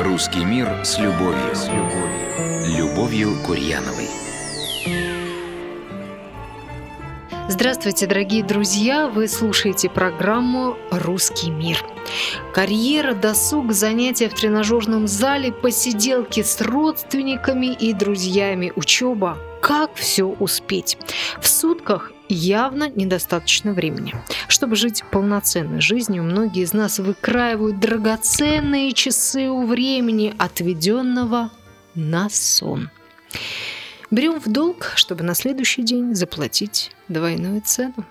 Русский мир с любовью. С любовью. Любовью Курьяновой. Здравствуйте, дорогие друзья! Вы слушаете программу «Русский мир». Карьера, досуг, занятия в тренажерном зале, посиделки с родственниками и друзьями, учеба. Как все успеть? В сутках явно недостаточно времени. Чтобы жить полноценной жизнью, многие из нас выкраивают драгоценные часы у времени, отведенного на сон. Берем в долг, чтобы на следующий день заплатить двойную цену.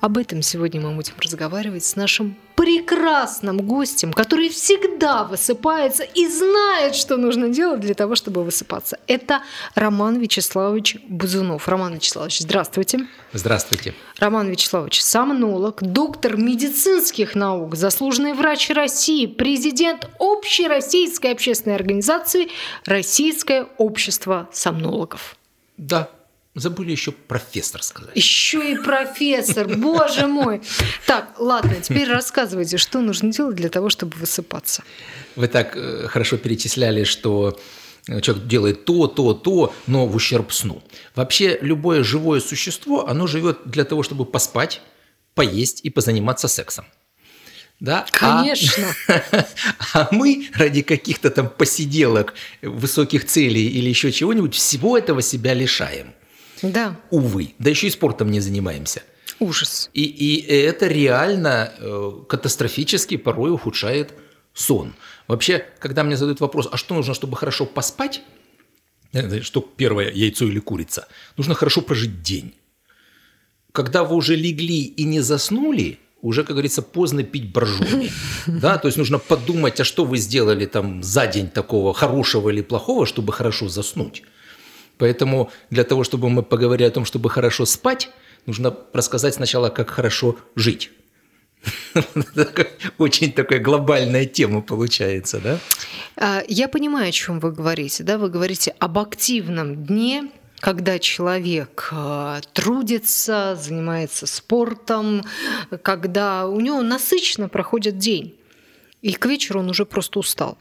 Об этом сегодня мы будем разговаривать с нашим прекрасным гостем, который всегда высыпается и знает, что нужно делать для того, чтобы высыпаться. Это Роман Вячеславович Бузунов. Роман Вячеславович, здравствуйте. Здравствуйте. Роман Вячеславович, сомнолог, доктор медицинских наук, заслуженный врач России, президент Общероссийской общественной организации «Российское общество сомнологов». Да, забыли еще профессор сказать. Еще и профессор, боже мой. Так, ладно, теперь рассказывайте, что нужно делать для того, чтобы высыпаться. Вы так э, хорошо перечисляли, что человек делает то, то, то, но в ущерб сну. Вообще любое живое существо, оно живет для того, чтобы поспать, поесть и позаниматься сексом. Да? Конечно. А, а мы ради каких-то там посиделок, высоких целей или еще чего-нибудь всего этого себя лишаем. Да. Увы. Да еще и спортом не занимаемся. Ужас. И, и это реально э, катастрофически порой ухудшает сон. Вообще, когда мне задают вопрос, а что нужно, чтобы хорошо поспать, что первое, яйцо или курица, нужно хорошо прожить день. Когда вы уже легли и не заснули, уже, как говорится, поздно пить боржоми. Да, то есть нужно подумать, а что вы сделали там за день такого хорошего или плохого, чтобы хорошо заснуть. Поэтому для того, чтобы мы поговорили о том, чтобы хорошо спать, нужно рассказать сначала, как хорошо жить. Очень такая глобальная тема получается, да? А, я понимаю, о чем вы говорите. Да? Вы говорите об активном дне, когда человек э, трудится, занимается спортом, когда у него насыщенно проходит день, и к вечеру он уже просто устал.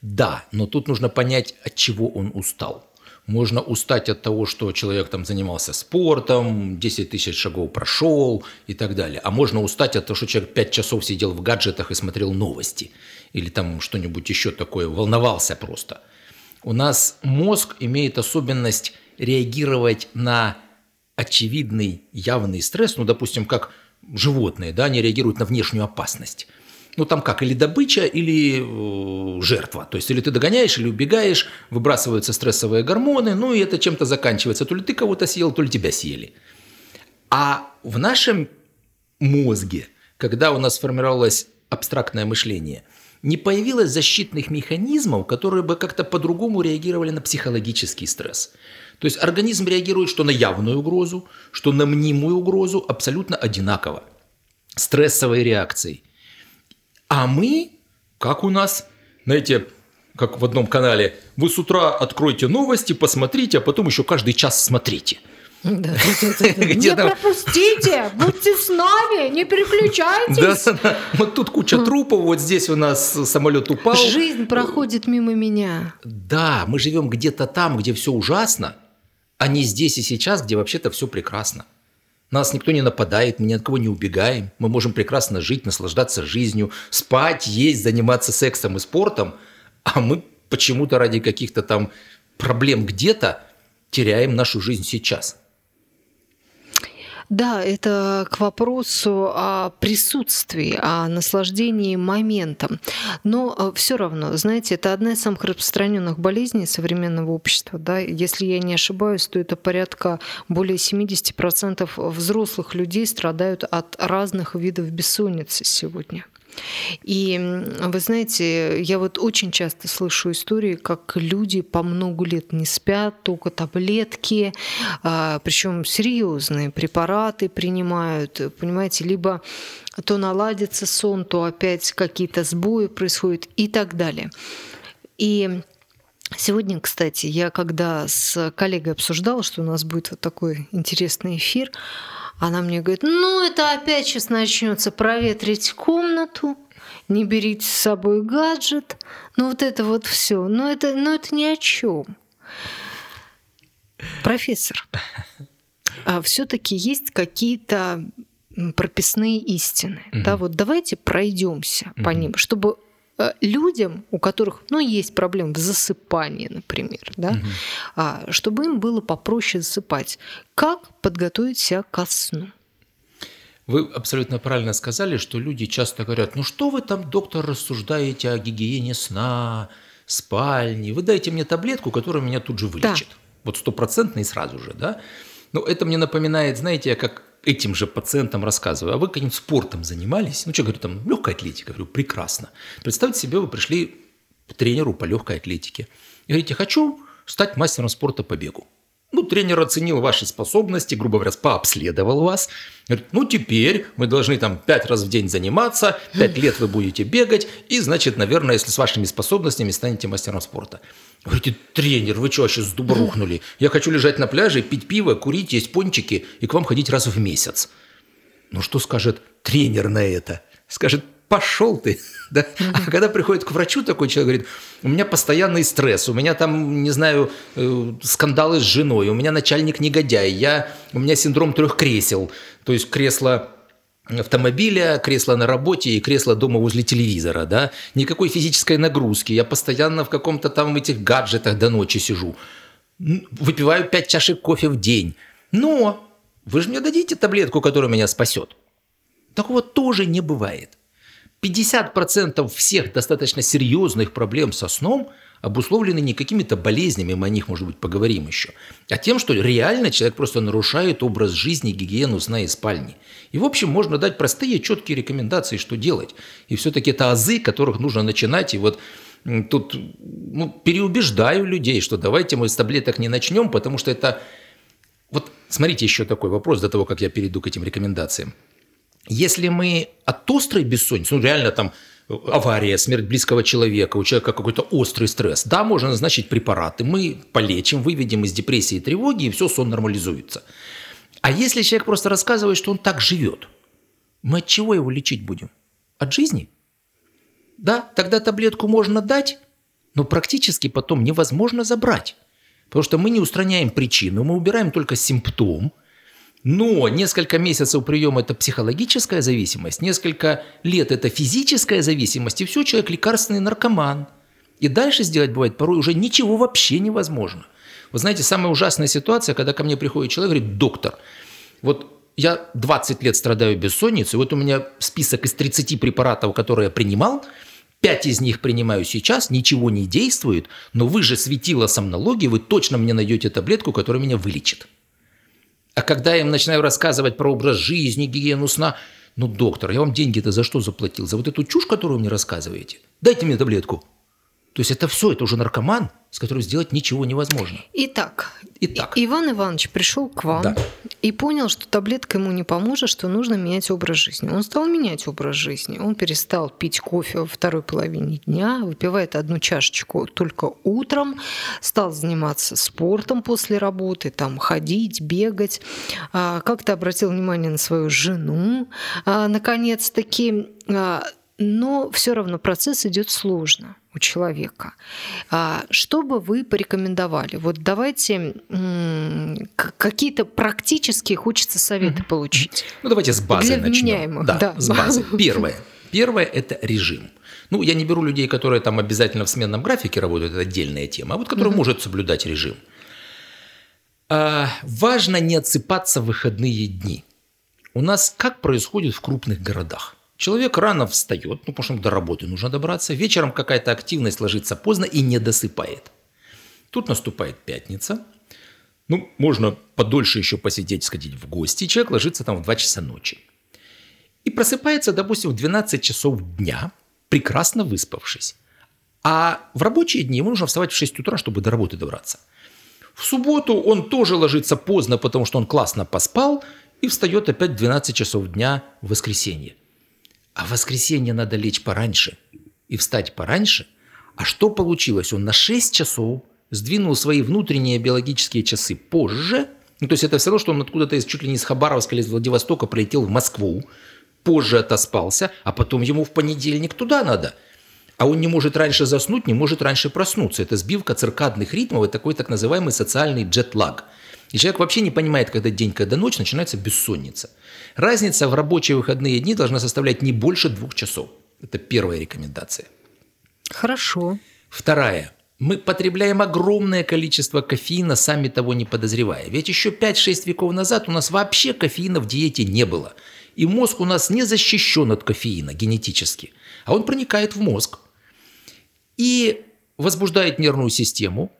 Да, но тут нужно понять, от чего он устал. Можно устать от того, что человек там занимался спортом, 10 тысяч шагов прошел и так далее. А можно устать от того, что человек 5 часов сидел в гаджетах и смотрел новости. Или там что-нибудь еще такое, волновался просто. У нас мозг имеет особенность реагировать на очевидный явный стресс, ну, допустим, как животные, да, они реагируют на внешнюю опасность. Ну, там как, или добыча, или э, жертва. То есть, или ты догоняешь, или убегаешь, выбрасываются стрессовые гормоны, ну, и это чем-то заканчивается. То ли ты кого-то съел, то ли тебя съели. А в нашем мозге, когда у нас формировалось абстрактное мышление, не появилось защитных механизмов, которые бы как-то по-другому реагировали на психологический стресс. То есть организм реагирует что на явную угрозу, что на мнимую угрозу абсолютно одинаково. Стрессовой реакцией. А мы, как у нас, знаете, как в одном канале, вы с утра откройте новости, посмотрите, а потом еще каждый час смотрите. Да, не пропустите, будьте с нами, не переключайтесь. Вот тут куча трупов, вот здесь у нас самолет упал. Жизнь проходит мимо меня. Да, мы живем где-то там, где все ужасно, а не здесь и сейчас, где вообще-то все прекрасно. Нас никто не нападает, мы ни от кого не убегаем. Мы можем прекрасно жить, наслаждаться жизнью, спать, есть, заниматься сексом и спортом. А мы почему-то ради каких-то там проблем где-то теряем нашу жизнь сейчас. Да, это к вопросу о присутствии, о наслаждении моментом. Но э, все равно, знаете, это одна из самых распространенных болезней современного общества. Да? Если я не ошибаюсь, то это порядка более 70% взрослых людей страдают от разных видов бессонницы сегодня. И вы знаете, я вот очень часто слышу истории, как люди по много лет не спят, только таблетки, а, причем серьезные препараты принимают, понимаете, либо то наладится сон, то опять какие-то сбои происходят и так далее. И Сегодня, кстати, я когда с коллегой обсуждала, что у нас будет вот такой интересный эфир, она мне говорит, ну это опять сейчас начнется проветрить комнату, не берите с собой гаджет, ну вот это вот все, но это, но это ни о чем. Профессор, а все-таки есть какие-то прописные истины. Угу. Да, вот давайте пройдемся угу. по ним, чтобы людям, у которых ну, есть проблемы в засыпании, например, да, угу. чтобы им было попроще засыпать. Как подготовить себя ко сну? Вы абсолютно правильно сказали, что люди часто говорят, ну что вы там, доктор, рассуждаете о гигиене сна, спальни, вы дайте мне таблетку, которая меня тут же вылечит. Да. Вот стопроцентно и сразу же, да? Но это мне напоминает, знаете, как этим же пациентам рассказываю, а вы каким-нибудь спортом занимались? Ну, что, говорю, там, легкая атлетика. Говорю, прекрасно. Представьте себе, вы пришли к тренеру по легкой атлетике. И говорите, хочу стать мастером спорта по бегу. Ну, тренер оценил ваши способности, грубо говоря, пообследовал вас. Говорит, ну, теперь мы должны там пять раз в день заниматься, пять лет вы будете бегать, и, значит, наверное, если с вашими способностями станете мастером спорта. Говорите, тренер, вы что, сейчас с дуба рухнули? Я хочу лежать на пляже, пить пиво, курить, есть пончики и к вам ходить раз в месяц. Ну, что скажет тренер на это? Скажет, пошел ты. Да? А когда приходит к врачу такой человек, говорит, у меня постоянный стресс, у меня там, не знаю, э, скандалы с женой, у меня начальник негодяй, я, у меня синдром трех кресел, то есть кресло автомобиля, кресло на работе и кресло дома возле телевизора, да, никакой физической нагрузки, я постоянно в каком-то там этих гаджетах до ночи сижу, выпиваю пять чашек кофе в день, но вы же мне дадите таблетку, которая меня спасет. Такого тоже не бывает. 50% всех достаточно серьезных проблем со сном обусловлены не какими-то болезнями, мы о них, может быть, поговорим еще, а тем, что реально человек просто нарушает образ жизни, гигиену сна и спальни. И, в общем, можно дать простые, четкие рекомендации, что делать. И все-таки это азы, которых нужно начинать. И вот тут ну, переубеждаю людей, что давайте мы с таблеток не начнем, потому что это... Вот смотрите еще такой вопрос до того, как я перейду к этим рекомендациям. Если мы от острой бессонницы, ну реально там э, авария, смерть близкого человека, у человека какой-то острый стресс, да, можно назначить препараты, мы полечим, выведем из депрессии и тревоги, и все, сон нормализуется. А если человек просто рассказывает, что он так живет, мы от чего его лечить будем? От жизни? Да, тогда таблетку можно дать, но практически потом невозможно забрать. Потому что мы не устраняем причину, мы убираем только симптом – но несколько месяцев приема – это психологическая зависимость, несколько лет – это физическая зависимость, и все, человек лекарственный наркоман. И дальше сделать бывает порой уже ничего вообще невозможно. Вы знаете, самая ужасная ситуация, когда ко мне приходит человек и говорит, доктор, вот я 20 лет страдаю бессонницей, вот у меня список из 30 препаратов, которые я принимал, 5 из них принимаю сейчас, ничего не действует, но вы же светила сомнологии, вы точно мне найдете таблетку, которая меня вылечит. А когда я им начинаю рассказывать про образ жизни, гигиену сна, ну, доктор, я вам деньги-то за что заплатил? За вот эту чушь, которую вы мне рассказываете? Дайте мне таблетку. То есть это все, это уже наркоман, с которым сделать ничего невозможно. Итак, Итак. Иван Иванович пришел к вам да. и понял, что таблетка ему не поможет, что нужно менять образ жизни. Он стал менять образ жизни. Он перестал пить кофе во второй половине дня, выпивает одну чашечку только утром, стал заниматься спортом после работы, там ходить, бегать. А, как-то обратил внимание на свою жену, а, наконец-таки а, но все равно процесс идет сложно у человека. А что бы вы порекомендовали? Вот давайте какие-то практические хочется советы получить. Ну давайте с базы Для начнем. Да, да, с базы. Первое. Первое – это режим. Ну, я не беру людей, которые там обязательно в сменном графике работают, это отдельная тема, а вот который mm может соблюдать режим. А, важно не отсыпаться в выходные дни. У нас как происходит в крупных городах? Человек рано встает, ну, потому что до работы нужно добраться, вечером какая-то активность ложится поздно и не досыпает. Тут наступает пятница, ну, можно подольше еще посидеть, сходить в гости, человек ложится там в 2 часа ночи. И просыпается, допустим, в 12 часов дня, прекрасно выспавшись. А в рабочие дни ему нужно вставать в 6 утра, чтобы до работы добраться. В субботу он тоже ложится поздно, потому что он классно поспал, и встает опять в 12 часов дня в воскресенье. А в воскресенье надо лечь пораньше и встать пораньше. А что получилось? Он на 6 часов сдвинул свои внутренние биологические часы позже. Ну, то есть это все равно, что он откуда-то из чуть ли не из Хабаровска или из Владивостока прилетел в Москву. позже отоспался, а потом ему в понедельник туда надо. А он не может раньше заснуть, не может раньше проснуться. Это сбивка циркадных ритмов, это такой так называемый социальный джетлаг. И человек вообще не понимает, когда день, когда ночь, начинается бессонница. Разница в рабочие выходные дни должна составлять не больше двух часов. Это первая рекомендация. Хорошо. Вторая. Мы потребляем огромное количество кофеина, сами того не подозревая. Ведь еще 5-6 веков назад у нас вообще кофеина в диете не было. И мозг у нас не защищен от кофеина генетически, а он проникает в мозг и возбуждает нервную систему.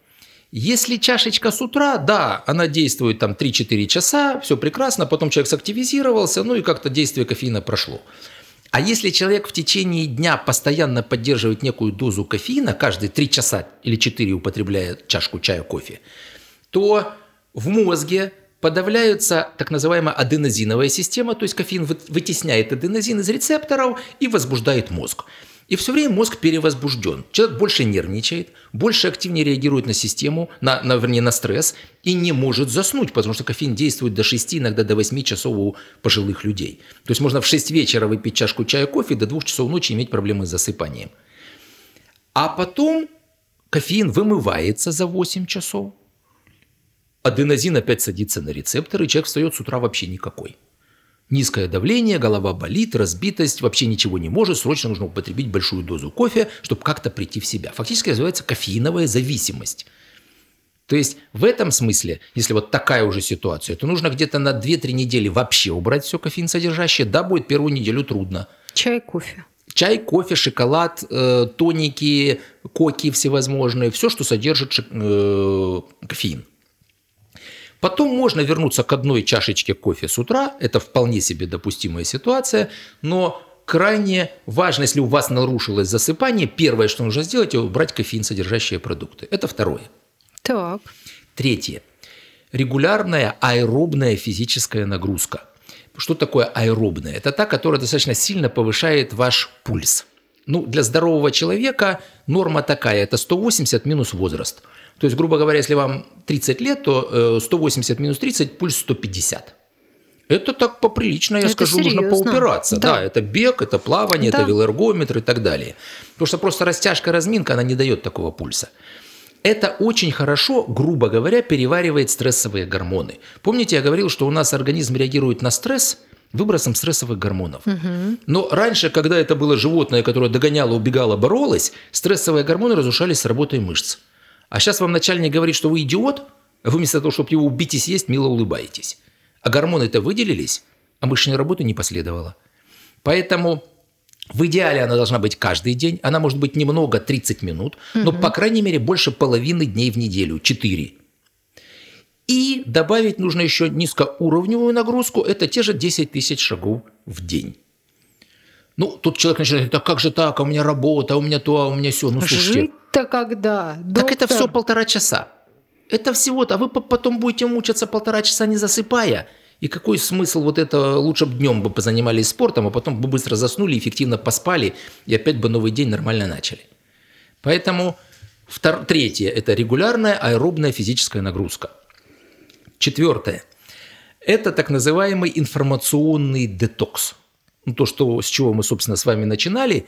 Если чашечка с утра, да, она действует там 3-4 часа, все прекрасно, потом человек сактивизировался, ну и как-то действие кофеина прошло. А если человек в течение дня постоянно поддерживает некую дозу кофеина, каждые 3 часа или 4 употребляя чашку чая, кофе, то в мозге подавляется так называемая аденозиновая система, то есть кофеин вытесняет аденозин из рецепторов и возбуждает мозг. И все время мозг перевозбужден. Человек больше нервничает, больше активнее реагирует на систему, на, на, вернее, на стресс, и не может заснуть, потому что кофеин действует до 6, иногда до 8 часов у пожилых людей. То есть можно в 6 вечера выпить чашку чая, кофе, до 2 часов ночи иметь проблемы с засыпанием. А потом кофеин вымывается за 8 часов, аденозин опять садится на рецепторы, и человек встает с утра вообще никакой. Низкое давление, голова болит, разбитость, вообще ничего не может, срочно нужно употребить большую дозу кофе, чтобы как-то прийти в себя. Фактически называется кофеиновая зависимость. То есть в этом смысле, если вот такая уже ситуация, то нужно где-то на 2-3 недели вообще убрать все кофеин содержащее. Да, будет первую неделю трудно. Чай, кофе. Чай, кофе, шоколад, э, тоники, коки всевозможные, все, что содержит э, кофеин. Потом можно вернуться к одной чашечке кофе с утра, это вполне себе допустимая ситуация, но крайне важно, если у вас нарушилось засыпание, первое, что нужно сделать, убрать кофеин содержащие продукты. Это второе. Так. Третье. Регулярная аэробная физическая нагрузка. Что такое аэробная? Это та, которая достаточно сильно повышает ваш пульс. Ну, для здорового человека норма такая, это 180 минус возраст – то есть, грубо говоря, если вам 30 лет, то 180 э, минус 30 пульс 150. Это так поприлично, я это скажу, серьезно. нужно поупираться. Да. да, это бег, это плавание, да. это велоэргометр и так далее. Потому что просто растяжка, разминка, она не дает такого пульса. Это очень хорошо, грубо говоря, переваривает стрессовые гормоны. Помните, я говорил, что у нас организм реагирует на стресс выбросом стрессовых гормонов. Угу. Но раньше, когда это было животное, которое догоняло, убегало, боролось, стрессовые гормоны разрушались с работой мышц. А сейчас вам начальник говорит, что вы идиот, а вы вместо того, чтобы его убить и съесть, мило улыбаетесь. А гормоны-то выделились, а мышечной работы не последовало. Поэтому в идеале она должна быть каждый день. Она может быть немного, 30 минут, но, угу. по крайней мере, больше половины дней в неделю, 4. И добавить нужно еще низкоуровневую нагрузку, это те же 10 тысяч шагов в день. Ну, тут человек начинает говорить, а как же так, а у меня работа, а у меня то, а у меня все. Ну, слушайте. Жить-то когда? Доктор? Так это все полтора часа. Это всего-то, а вы потом будете мучиться полтора часа не засыпая. И какой смысл вот это, лучше бы днем бы позанимались спортом, а потом бы быстро заснули, эффективно поспали, и опять бы новый день нормально начали. Поэтому втор... третье – это регулярная аэробная физическая нагрузка. Четвертое – это так называемый информационный детокс – ну, то, что, с чего мы, собственно, с вами начинали,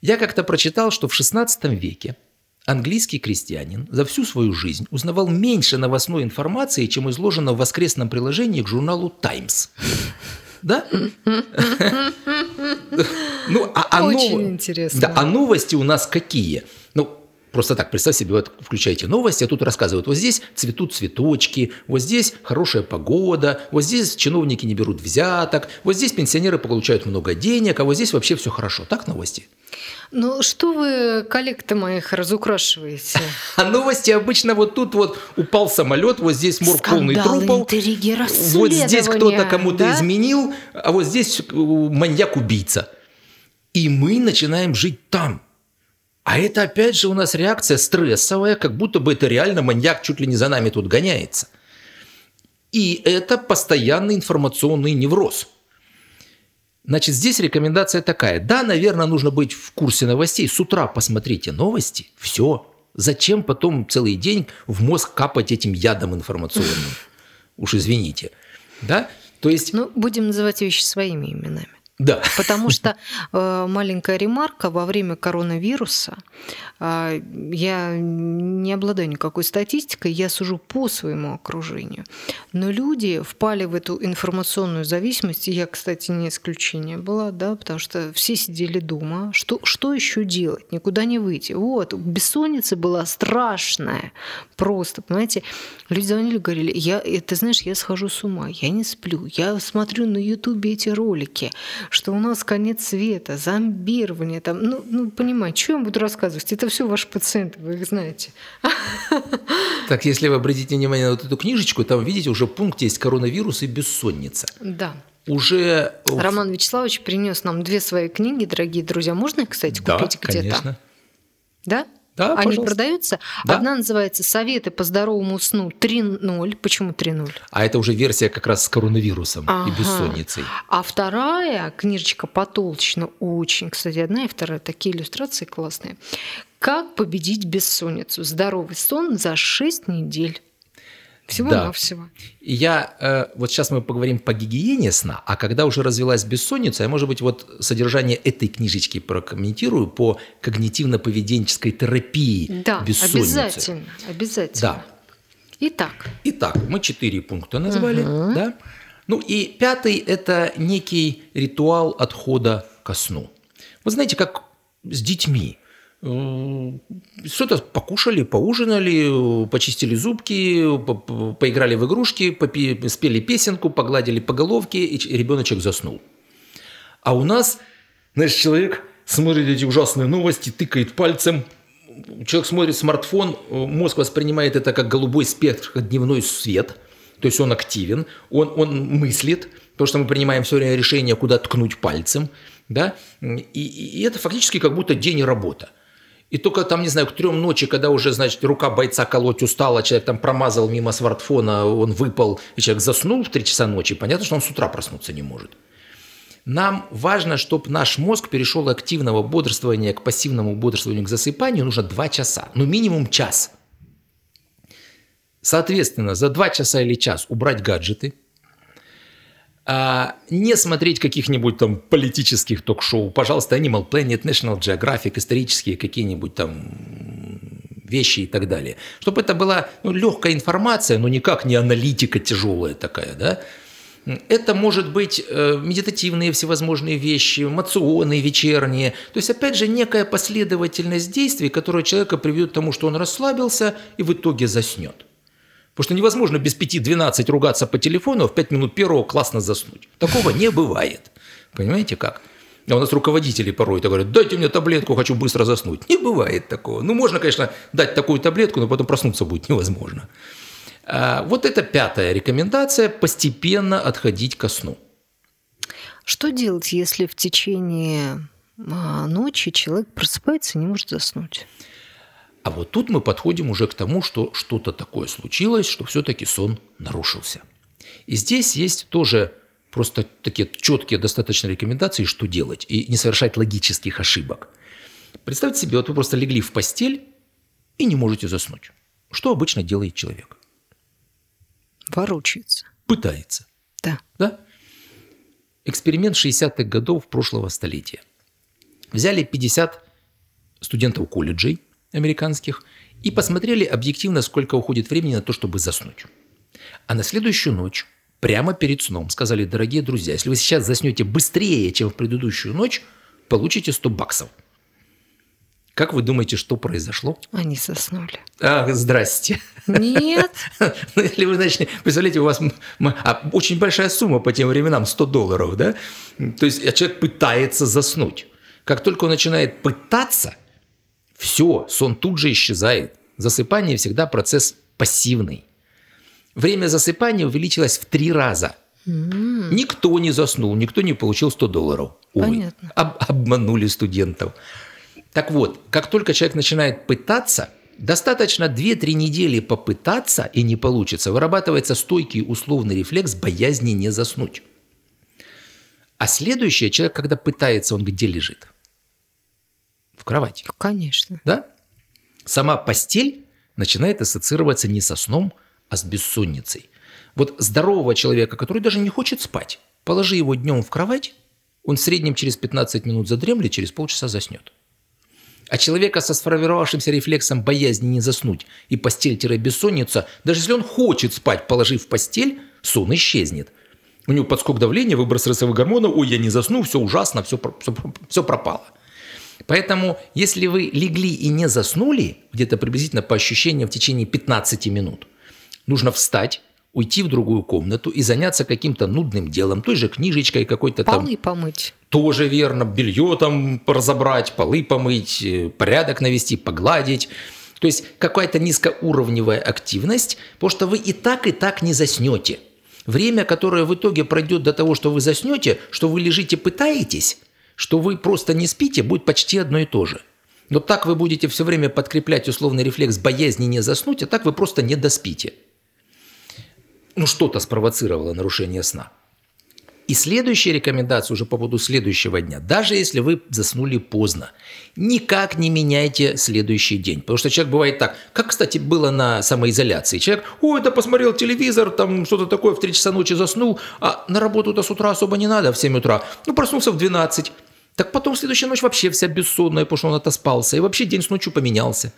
я как-то прочитал, что в XVI веке английский крестьянин за всю свою жизнь узнавал меньше новостной информации, чем изложено в воскресном приложении к журналу «Таймс». Да? Ну, а, а Очень интересно. Да, а новости у нас какие? Ну, Просто так, представь себе, вот включаете новости, а тут рассказывают, вот здесь цветут цветочки, вот здесь хорошая погода, вот здесь чиновники не берут взяток, вот здесь пенсионеры получают много денег, а вот здесь вообще все хорошо. Так новости? Ну, что вы коллег-то моих разукрашиваете? А новости обычно вот тут вот упал самолет, вот здесь морг полный трупов. интриги, Вот здесь кто-то кому-то да? изменил, а вот здесь э, маньяк-убийца. И мы начинаем жить там – а это опять же у нас реакция стрессовая, как будто бы это реально маньяк чуть ли не за нами тут гоняется. И это постоянный информационный невроз. Значит, здесь рекомендация такая. Да, наверное, нужно быть в курсе новостей. С утра посмотрите новости. Все. Зачем потом целый день в мозг капать этим ядом информационным? Уж извините. Да? То есть... Ну, будем называть вещи своими именами. Да. Потому что э, маленькая ремарка во время коронавируса, э, я не обладаю никакой статистикой, я сужу по своему окружению. Но люди впали в эту информационную зависимость, и я, кстати, не исключение была, да, потому что все сидели дома. Что, что еще делать? Никуда не выйти. Вот, бессонница была страшная. Просто, понимаете, люди звонили, говорили, я, ты знаешь, я схожу с ума, я не сплю, я смотрю на Ютубе эти ролики, что у нас конец света, зомбирование, там, ну, ну понимаете, что я вам буду рассказывать? Это все ваши пациенты, вы их знаете. Так, если вы обратите внимание на вот эту книжечку, там, видите, уже пункт есть коронавирус и бессонница. Да. Уже... Роман Вячеславович принес нам две свои книги, дорогие друзья. Можно их, кстати, купить да, где-то? конечно. Да? Да, Они пожалуйста. продаются. Да. Одна называется «Советы по здоровому сну 3.0». Почему 3.0? А это уже версия как раз с коронавирусом Ага. и бессонницей. А вторая книжечка потолще, но очень, кстати, одна и вторая, такие иллюстрации классные. «Как победить бессонницу? Здоровый сон за 6 недель». Всего-навсего. И я, э, вот сейчас мы поговорим по гигиене сна, а когда уже развилась бессонница, я, может быть, вот содержание этой книжечки прокомментирую по когнитивно-поведенческой терапии Да, бессонницы. обязательно, обязательно. Да. Итак, Итак, мы четыре пункта назвали, Мгм. да? Ну и пятый – это некий ритуал отхода ко сну. Вы знаете, как с детьми. Э, Что-то покушали, поужинали, почистили зубки, по- по- поиграли в игрушки, спели песенку, погладили по головке, и ребеночек заснул. А у нас, знаешь, человек смотрит эти ужасные новости, тыкает пальцем, человек смотрит смартфон, э, мозг воспринимает это как голубой спектр, как дневной свет, то есть он активен, он, он мыслит, потому что мы принимаем все время решение, куда ткнуть пальцем, да, и, и это фактически как будто день и работа. И только там, не знаю, к трем ночи, когда уже, значит, рука бойца колоть устала, человек там промазал мимо смартфона, он выпал, и человек заснул в 3 часа ночи, понятно, что он с утра проснуться не может. Нам важно, чтобы наш мозг перешел от активного бодрствования к пассивному бодрствованию, к засыпанию, нужно 2 часа, ну минимум час. Соответственно, за 2 часа или час убрать гаджеты, а, не смотреть каких-нибудь там политических ток-шоу, пожалуйста, Animal Planet, National Geographic, исторические какие-нибудь там вещи и так далее. Чтобы это была ну, легкая информация, но никак не аналитика тяжелая такая, да. Это может быть э, медитативные всевозможные вещи, мационные, вечерние. То есть, опять же, некая последовательность действий, которая человека приведет к тому, что он расслабился и в итоге заснет. Потому что невозможно без 5-12 ругаться по телефону, а в 5 минут первого классно заснуть. Такого не бывает. Понимаете как? А у нас руководители порой так говорят, дайте мне таблетку, хочу быстро заснуть. Не бывает такого. Ну, можно, конечно, дать такую таблетку, но потом проснуться будет невозможно. А, вот это пятая рекомендация – постепенно отходить ко сну. что делать, если в течение а, ночи человек просыпается и не может заснуть? А вот тут мы подходим уже к тому, что что-то такое случилось, что все-таки сон нарушился. И здесь есть тоже просто такие четкие достаточно рекомендации, что делать, и не совершать логических ошибок. Представьте себе, вот вы просто легли в постель и не можете заснуть. Что обычно делает человек? Ворочается. Пытается. Да. Да? Эксперимент 60-х годов прошлого столетия. Взяли 50 студентов колледжей американских и посмотрели объективно, сколько уходит времени на то, чтобы заснуть. А на следующую ночь, прямо перед сном, сказали, дорогие друзья, если вы сейчас заснете быстрее, чем в предыдущую ночь, получите 100 баксов. Как вы думаете, что произошло? Они заснули. Ах, здрасте. Нет. Ну, если вы начнете... Представляете, у вас а, очень большая сумма по тем временам, 100 долларов, да? То есть а человек пытается заснуть. Как только он начинает пытаться, все, сон тут же исчезает. Засыпание всегда процесс пассивный. Время засыпания увеличилось в три раза. Никто не заснул, никто не получил 100 долларов. Увы. Понятно. Об- обманули студентов. Так вот, как только человек начинает пытаться, достаточно 2-3 недели попытаться и не получится, вырабатывается стойкий условный рефлекс боязни не заснуть. А следующее, человек, когда пытается, он где лежит? В кровати. Конечно. Да? Сама постель начинает ассоциироваться не со сном, а с бессонницей. Вот здорового человека, который даже не хочет спать, положи его днем в кровать, он в среднем через 15 минут задремлет, через полчаса заснет. А человека со сформировавшимся рефлексом боязни не заснуть и постель-бессонница, даже если он хочет спать, положив в постель, сон исчезнет. У него подскок давления, выброс стрессовых гормонов, ой, я не засну, все ужасно, все, все, все пропало. Поэтому, если вы легли и не заснули, где-то приблизительно по ощущениям в течение 15 минут, нужно встать, уйти в другую комнату и заняться каким-то нудным делом, той же книжечкой какой-то там. Полы помыть. Тоже верно, белье там разобрать, полы помыть, э, порядок навести, погладить. То есть какая-то низкоуровневая активность, потому что вы и так, и так не заснете. Время, которое в итоге пройдет до того, что вы заснете, что вы лежите, пытаетесь, что вы просто не спите, будет почти одно и то же. Но так вы будете все время подкреплять условный рефлекс боязни не заснуть, а так вы просто не доспите ну, что-то спровоцировало нарушение сна. И следующая рекомендация уже по поводу следующего дня. Даже если вы заснули поздно, никак не меняйте следующий день. Потому что человек бывает так, как, кстати, было на самоизоляции. Человек, ой, да посмотрел телевизор, там что-то такое, в 3 часа ночи заснул, а на работу-то с утра особо не надо, в 7 утра. Ну, проснулся в 12. Так потом следующая ночь вообще вся бессонная, потому что он отоспался. И вообще день с ночью поменялся.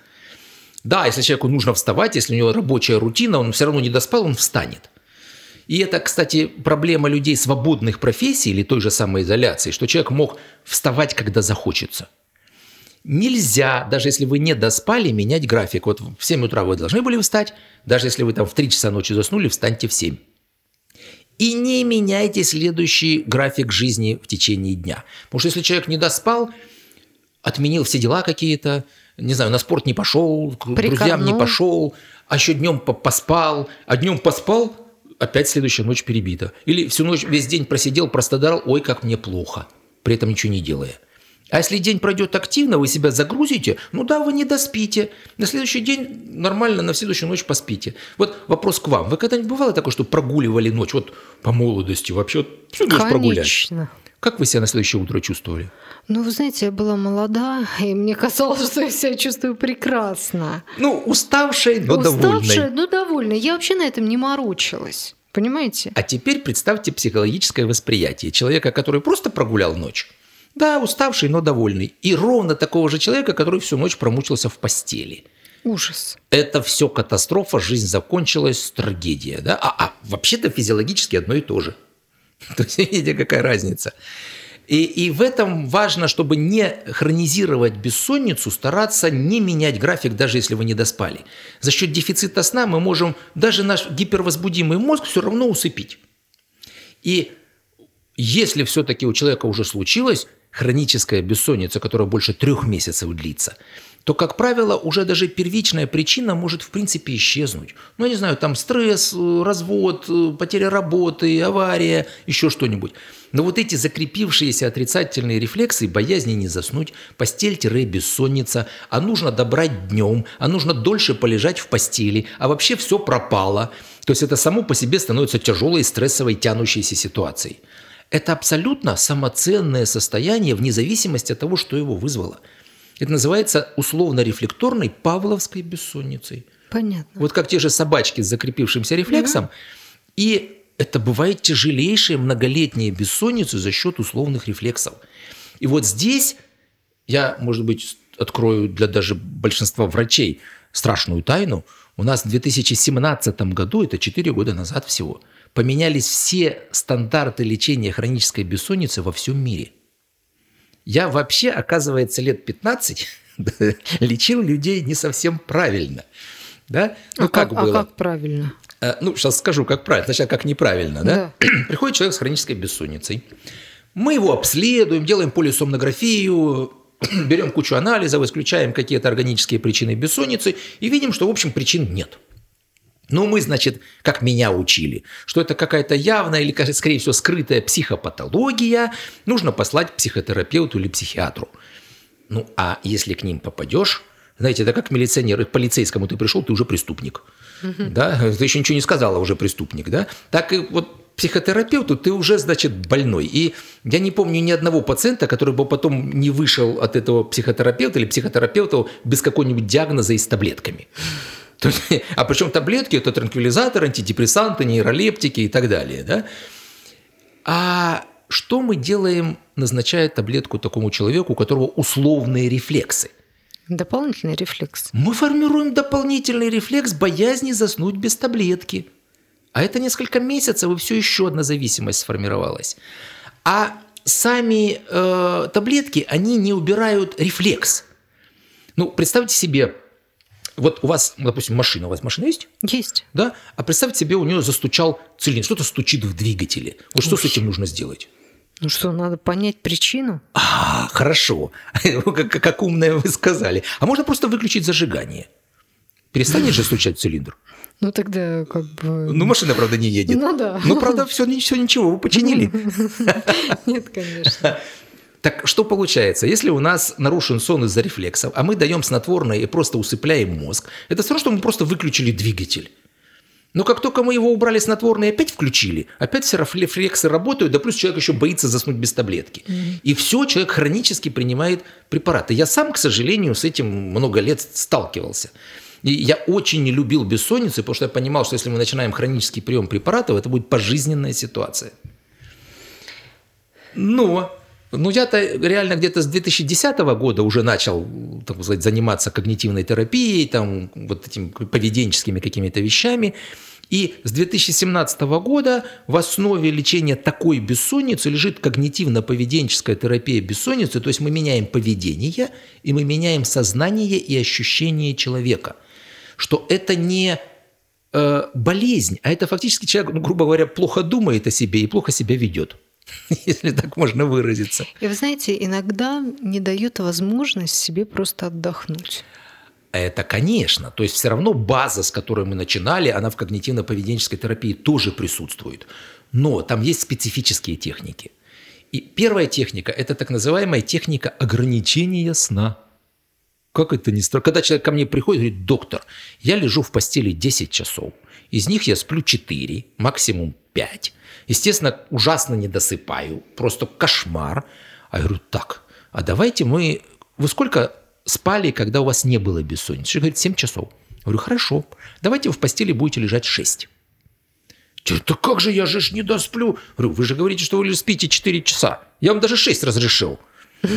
Да, если человеку нужно вставать, если у него рабочая рутина, он все равно не доспал, он встанет. И это, кстати, проблема людей свободных профессий или той же самой изоляции, что человек мог вставать, когда захочется. Нельзя, даже если вы не доспали, менять график. Вот в 7 утра вы должны были встать, даже если вы там в 3 часа ночи заснули, встаньте в 7. И не меняйте следующий график жизни в течение дня. Потому что если человек не доспал, отменил все дела какие-то, не знаю, на спорт не пошел, к Прикорнул. друзьям не пошел, а еще днем поспал, а днем поспал, опять следующая ночь перебита. Или всю ночь, весь день просидел, простодал, ой, как мне плохо, при этом ничего не делая. А если день пройдет активно, вы себя загрузите, ну да, вы не доспите. На следующий день нормально, на следующую ночь поспите. Вот вопрос к вам. Вы когда-нибудь бывало такое, что прогуливали ночь? Вот по молодости вообще всю ночь Конечно. прогулять? Как вы себя на следующее утро чувствовали? Ну, вы знаете, я была молода, и мне казалось, что я себя чувствую прекрасно. Ну, уставшей, но уставшая, довольной. Уставшая, но довольной. Я вообще на этом не морочилась. Понимаете? А теперь представьте психологическое восприятие человека, который просто прогулял ночь. Да, уставший, но довольный. И ровно такого же человека, который всю ночь промучился в постели. Ужас. Это все катастрофа, жизнь закончилась, трагедия. Да? А, а вообще-то физиологически одно и то же. То есть, видите, какая разница. И, и в этом важно, чтобы не хронизировать бессонницу, стараться не менять график, даже если вы не доспали. За счет дефицита сна мы можем даже наш гипервозбудимый мозг все равно усыпить. И если все-таки у человека уже случилась хроническая бессонница, которая больше трех месяцев длится, то, как правило, уже даже первичная причина может, в принципе, исчезнуть. Ну, я не знаю, там стресс, э, развод, э, потеря работы, авария, еще что-нибудь. Но вот эти закрепившиеся отрицательные рефлексы, боязни не заснуть, постель-бессонница, а нужно добрать днем, а нужно дольше полежать в постели, а вообще все пропало. То есть это само по себе становится тяжелой, стрессовой, тянущейся ситуацией. Это абсолютно самоценное состояние вне зависимости от того, что его вызвало – это называется условно-рефлекторной павловской бессонницей. Понятно. Вот как те же собачки с закрепившимся рефлексом. Да. И это бывает тяжелейшая многолетняя бессонница за счет условных рефлексов. И вот здесь я, может быть, открою для даже большинства врачей страшную тайну. У нас в 2017 году, это 4 года назад всего, поменялись все стандарты лечения хронической бессонницы во всем мире – я вообще, оказывается, лет 15 лечил людей не совсем правильно. Да? Ну, а как, как было? А как правильно? Э, ну, сейчас скажу, как правильно. Сначала, как неправильно. Да? да? Приходит человек с хронической бессонницей. Мы его обследуем, делаем полисомнографию, берем кучу анализов, исключаем какие-то органические причины бессонницы и видим, что, в общем, причин нет. Ну, мы, значит, как меня учили, что это какая-то явная или, скорее всего, скрытая психопатология, нужно послать психотерапевту или психиатру. Ну, а если к ним попадешь, знаете, это как милиционер, к полицейскому ты пришел, ты уже преступник. Угу. Да? Ты еще ничего не сказала, уже преступник. Да? Так и вот психотерапевту ты уже, значит, больной. И я не помню ни одного пациента, который бы потом не вышел от этого психотерапевта или психотерапевта без какого-нибудь диагноза и с таблетками. а причем таблетки – это транквилизаторы, антидепрессанты, нейролептики и так далее. Да? А что мы делаем, назначая таблетку такому человеку, у которого условные рефлексы? Дополнительный рефлекс. Мы формируем дополнительный рефлекс боязни заснуть без таблетки. А это несколько месяцев, и все еще одна зависимость сформировалась. А сами э, таблетки, они не убирают рефлекс. Ну, представьте себе, вот у вас, допустим, машина, у вас машина есть? Есть. Да? А представьте себе, у нее застучал цилиндр, что-то стучит в двигателе. Вот что Ой. с этим нужно сделать? Ну что, надо понять причину? А, хорошо. как, как умное вы сказали. А можно просто выключить зажигание. Перестанет же стучать цилиндр. Ну тогда как бы... Ну, машина, правда, не едет. Ну да. Ну, правда, все, все ничего, вы починили. Нет, конечно. Так что получается, если у нас нарушен сон из-за рефлексов, а мы даем снотворное и просто усыпляем мозг, это все равно, что мы просто выключили двигатель. Но как только мы его убрали снотворное и опять включили, опять все рефлексы работают, да плюс человек еще боится заснуть без таблетки. И все, человек хронически принимает препараты. Я сам, к сожалению, с этим много лет сталкивался. И я очень не любил бессонницу, потому что я понимал, что если мы начинаем хронический прием препаратов, это будет пожизненная ситуация. Но ну, я-то реально где-то с 2010 года уже начал, так сказать, заниматься когнитивной терапией, там, вот этими поведенческими какими-то вещами. И с 2017 года в основе лечения такой бессонницы лежит когнитивно-поведенческая терапия бессонницы, то есть мы меняем поведение, и мы меняем сознание и ощущение человека. Что это не э, болезнь, а это фактически человек, ну, грубо говоря, плохо думает о себе и плохо себя ведет если так можно выразиться. И вы знаете, иногда не дает возможность себе просто отдохнуть. Это, конечно. То есть все равно база, с которой мы начинали, она в когнитивно-поведенческой терапии тоже присутствует. Но там есть специфические техники. И первая техника – это так называемая техника ограничения сна. Как это не странно? Когда человек ко мне приходит и говорит, доктор, я лежу в постели 10 часов, из них я сплю 4, максимум 5. Естественно, ужасно не досыпаю, просто кошмар. А я говорю, так, а давайте мы... Вы сколько спали, когда у вас не было бессонницы? Человек говорит, 7 часов. Я говорю, хорошо, давайте вы в постели будете лежать 6. Говорит, да как же, я же не досплю. Говорю, вы же говорите, что вы спите 4 часа. Я вам даже 6 разрешил.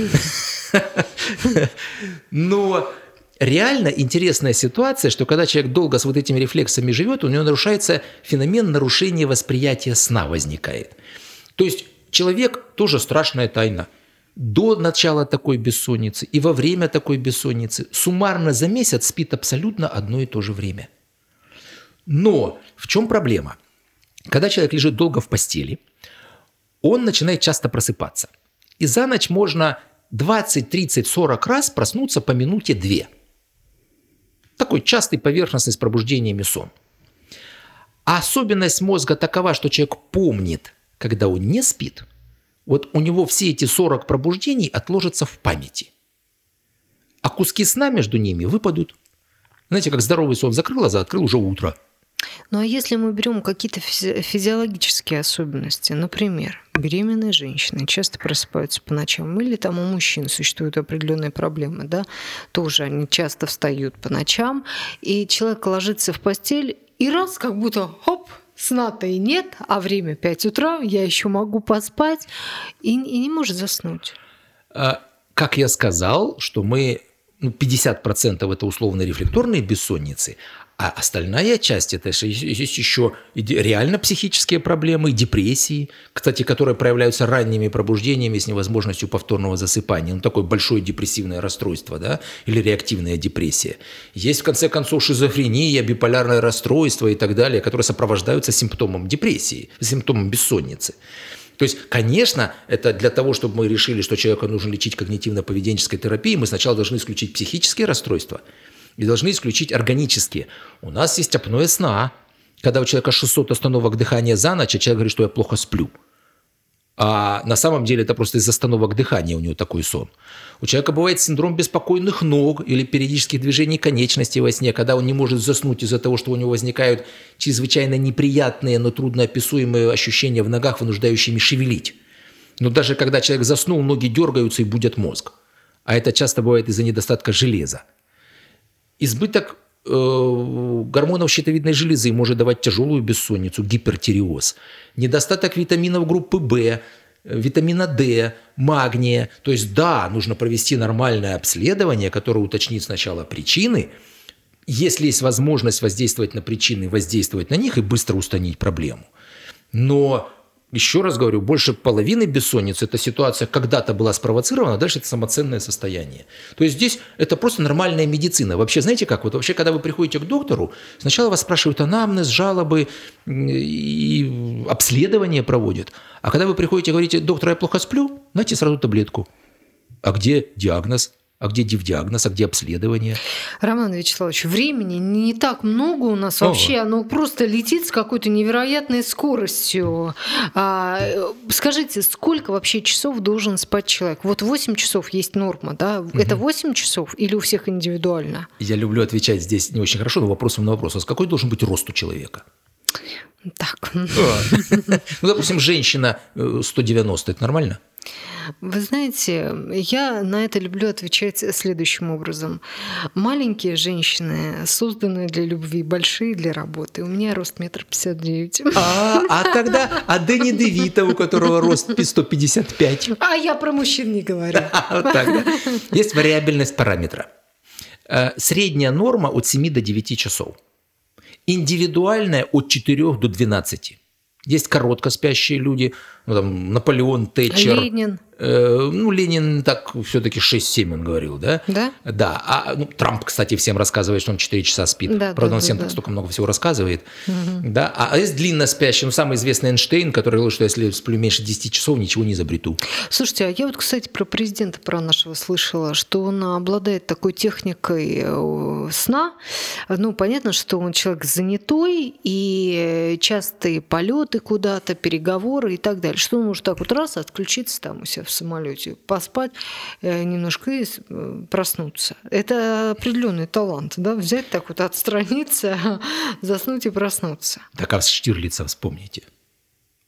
Но реально интересная ситуация, что когда человек долго с вот этими рефлексами живет, у него нарушается феномен нарушения восприятия сна возникает. То есть человек тоже страшная тайна. До начала такой бессонницы и во время такой бессонницы суммарно за месяц спит абсолютно одно и то же время. Но в чем проблема? Когда человек лежит долго в постели, он начинает часто просыпаться. И за ночь можно 20, 30, 40 раз проснуться по минуте две. Такой частый поверхностный с пробуждениями сон. А особенность мозга такова, что человек помнит, когда он не спит. Вот у него все эти 40 пробуждений отложатся в памяти. А куски сна между ними выпадут. Знаете, как здоровый сон закрыл глаза, открыл уже утро. Ну а если мы берем какие-то физи- физиологические особенности, например, беременные женщины часто просыпаются по ночам, или там у мужчин существуют определенные проблемы, да, тоже они часто встают по ночам, и человек ложится в постель, и раз как будто хоп, сна-то и нет, а время 5 утра, я еще могу поспать, и, и не может заснуть. А, Как я сказал, что мы ну, 50% это условно-рефлекторные бессонницы, а остальная часть это есть еще реально психические проблемы, депрессии, кстати, которые проявляются ранними пробуждениями с невозможностью повторного засыпания. Ну, такое большое депрессивное расстройство, да, или реактивная депрессия. Есть, в конце концов, шизофрения, биполярное расстройство и так далее, которые сопровождаются симптомом депрессии, симптомом бессонницы. То есть, конечно, это для того, чтобы мы решили, что человека нужно лечить когнитивно-поведенческой терапией, мы сначала должны исключить психические расстройства и должны исключить органические. У нас есть апноэ сна, когда у человека 600 остановок дыхания за ночь, а человек говорит, что я плохо сплю. А на самом деле это просто из остановок дыхания у него такой сон. У человека бывает синдром беспокойных ног или периодических движений конечностей во сне, когда он не может заснуть из-за того, что у него возникают чрезвычайно неприятные, но трудноописуемые ощущения в ногах, вынуждающими шевелить. Но даже когда человек заснул, ноги дергаются и будят мозг. А это часто бывает из-за недостатка железа. Избыток э, гормонов щитовидной железы может давать тяжелую бессонницу, гипертиреоз. Недостаток витаминов группы В витамина D, магния. То есть да, нужно провести нормальное обследование, которое уточнит сначала причины, если есть возможность воздействовать на причины, воздействовать на них и быстро устранить проблему. Но еще раз говорю, больше половины бессонницы – это ситуация когда-то была спровоцирована, а дальше это самоценное состояние. То есть здесь это просто нормальная медицина. Вообще, знаете как, вот вообще, когда вы приходите к доктору, сначала вас спрашивают анамнез, жалобы и обследование проводят. А когда вы приходите и говорите, доктор, я плохо сплю, знаете, сразу таблетку. А где диагноз? А где диагноз, а где обследование? Роман Вячеславович, времени не так много у нас О. вообще, оно просто летит с какой-то невероятной скоростью. А, скажите, сколько вообще часов должен спать человек? Вот 8 часов есть норма, да? Угу. Это 8 часов или у всех индивидуально? Я люблю отвечать здесь не очень хорошо, но вопросом на вопрос. А какой должен быть рост у человека? Так. Ну, допустим, женщина 190, э, это нормально? Вы знаете, я на это люблю отвечать следующим образом. Маленькие женщины созданы для любви, большие для работы. У меня рост метр пятьдесят девять. А, а тогда, а Дэнни Девита, у которого рост 155? А я про мужчин не говорю. Есть вариабельность параметра. Э, средняя норма от 7 до 9 часов. Индивидуальная от 4 до 12. Есть коротко спящие люди, ну, там, Наполеон, Тэтчер. Ленин. Э, ну, Ленин так все-таки 6-7 он говорил, да? Да. Да. А ну, Трамп, кстати, всем рассказывает, что он 4 часа спит. Да, Правда, да, он всем да, так столько много всего рассказывает. Угу. Да. А, есть длинно спящий, ну, самый известный Эйнштейн, который говорил, что если сплю меньше 10 часов, ничего не изобрету. Слушайте, а я вот, кстати, про президента про нашего слышала, что он обладает такой техникой э, сна. Ну, понятно, что он человек занятой, и частые полеты куда-то, переговоры и так далее. Что он может так вот раз отключиться там у себя в самолете, поспать э, немножко и э, проснуться. Это определенный талант, да, взять так вот, отстраниться, заснуть и проснуться. Так а Штирлица вспомните.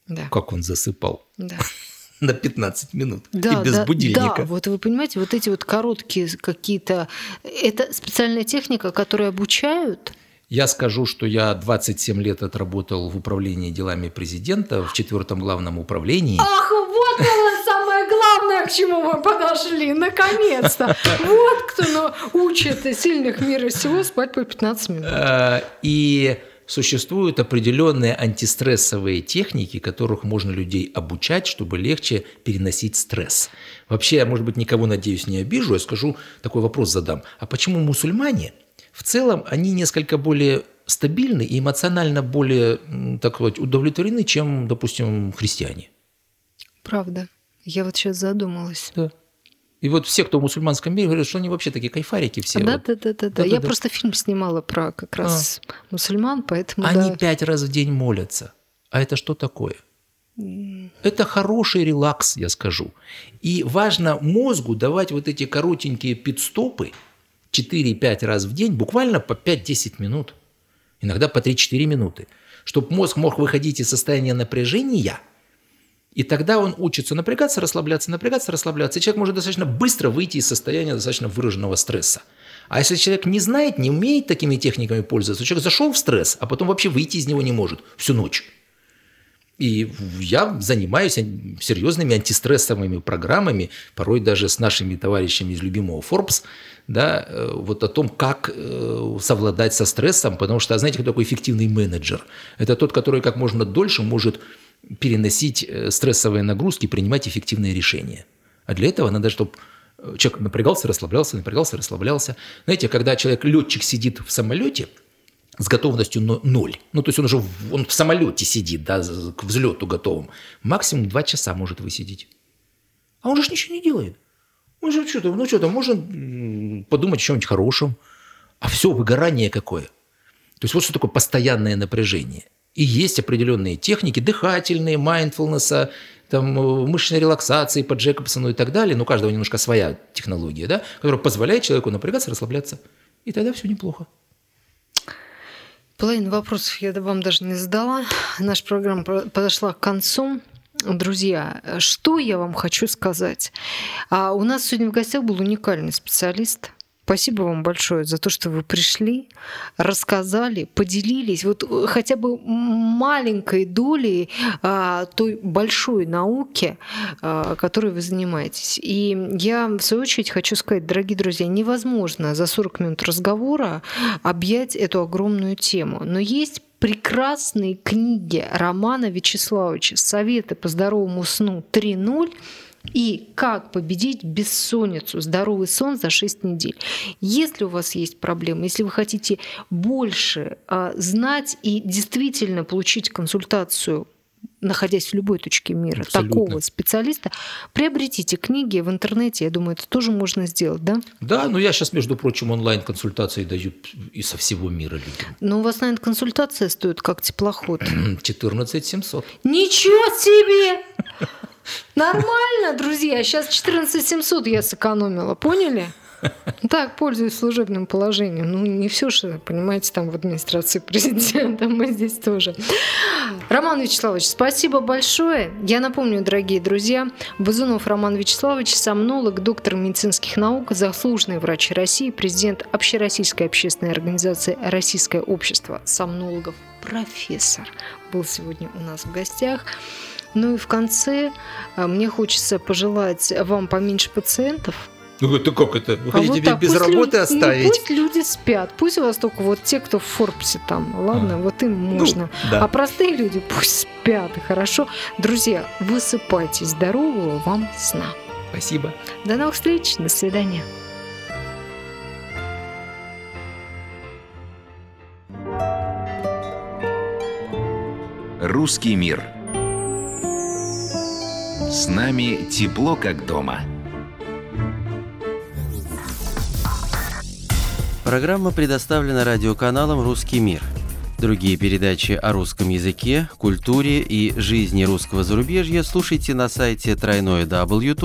Да. Как он засыпал. Да. На 15 минут. Да, и без да, будильника. Да, вот вы понимаете, вот эти вот короткие какие-то... Это специальная техника, которую обучают – я скажу, что я 27 лет отработал в управлении делами президента, в четвертом главном управлении. Ах, вот было самое главное, к чему мы подошли, наконец-то. Вот кто учит сильных мира всего спать по 15 минут. Э, и существуют определенные антистрессовые техники, которых можно людей обучать, чтобы легче переносить стресс. Вообще, я, может быть, никого, надеюсь, не обижу, я скажу, такой вопрос задам. А почему мусульмане – в целом они несколько более стабильны и эмоционально более, так сказать, удовлетворены, чем, допустим, христиане. Правда. Я вот сейчас задумалась. Да. И вот все, кто в мусульманском мире, говорят, что они вообще такие кайфарики все. Да, вот. да, да, да, да. Я да. просто фильм снимала про как раз а. мусульман, поэтому. Они да. пять раз в день молятся. А это что такое? Это хороший релакс, я скажу. И важно мозгу давать вот эти коротенькие пидстопы, 4-5 раз в день, буквально по 5-10 минут, иногда по 3-4 минуты, чтобы мозг мог выходить из состояния напряжения, и тогда он учится напрягаться, расслабляться, напрягаться, расслабляться. И человек может достаточно быстро выйти из состояния достаточно выраженного стресса. А если человек не знает, не умеет такими техниками пользоваться, человек зашел в стресс, а потом вообще выйти из него не может всю ночь. И я занимаюсь серьезными антистрессовыми программами, порой даже с нашими товарищами из любимого Forbes, да, э, вот о том, как э, совладать со стрессом, потому что, знаете, кто такой эффективный менеджер? Это тот, который как можно дольше может переносить э, стрессовые нагрузки, принимать эффективные решения. А для этого надо, чтобы человек напрягался, расслаблялся, напрягался, расслаблялся. Знаете, когда человек, летчик сидит в самолете – с готовностью ноль. Ну, то есть он уже в, он в самолете сидит, да, к взлету готовым. Максимум два часа может высидеть. А он же ничего не делает. Он же что-то, ну что-то, можно подумать о чем-нибудь хорошем. А все, выгорание какое. То есть вот что такое постоянное напряжение. И есть определенные техники, дыхательные, майндфулнеса, там, э, мышечной релаксации по Джекобсону и так далее, но у каждого немножко своя технология, да, которая позволяет человеку напрягаться, расслабляться. И тогда все неплохо. Половину вопросов я вам даже не задала. Наша программа подошла к концу. Друзья, что я вам хочу сказать? А у нас сегодня в гостях был уникальный специалист, Спасибо вам большое за то, что вы пришли, рассказали, поделились вот э, хотя бы маленькой долей а, той большой науки, а, которой вы занимаетесь. И я, в свою очередь, хочу сказать, дорогие друзья, невозможно за 40 минут разговора объять эту огромную тему. Но есть прекрасные книги Романа Вячеславовича «Советы по здоровому сну 3.0» и как победить бессонницу, здоровый сон за 6 недель. Если у вас есть проблемы, если вы хотите больше э, знать и действительно получить консультацию находясь в любой точке мира, Абсолютно. такого специалиста, приобретите книги в интернете. Я думаю, это тоже можно сделать, да? Да, но я сейчас, между прочим, онлайн-консультации даю и со всего мира людям. Но у вас, наверное, консультация стоит как теплоход. 14 700. Ничего себе! Нормально, друзья. Сейчас 14 700 я сэкономила, поняли? Так, пользуюсь служебным положением. Ну, не все же, понимаете, там в администрации президента, мы здесь тоже. Роман Вячеславович, спасибо большое. Я напомню, дорогие друзья, Базунов Роман Вячеславович, сомнолог, доктор медицинских наук, заслуженный врач России, президент Общероссийской общественной организации «Российское общество сомнологов», профессор, был сегодня у нас в гостях. Ну и в конце э, мне хочется пожелать вам поменьше пациентов, ну это как это? Вы а хотите вот так, без работы люди, оставить? Ну, пусть люди спят. Пусть у вас только вот те, кто в Форбсе там, ладно, а. вот им ну, можно. Ну, да. А простые люди пусть спят. Хорошо. Друзья, высыпайтесь здорового вам сна. Спасибо. До новых встреч. До свидания. Русский мир. С нами тепло, как дома. Программа предоставлена радиоканалом «Русский мир». Другие передачи о русском языке, культуре и жизни русского зарубежья слушайте на сайте www.rrm.fm.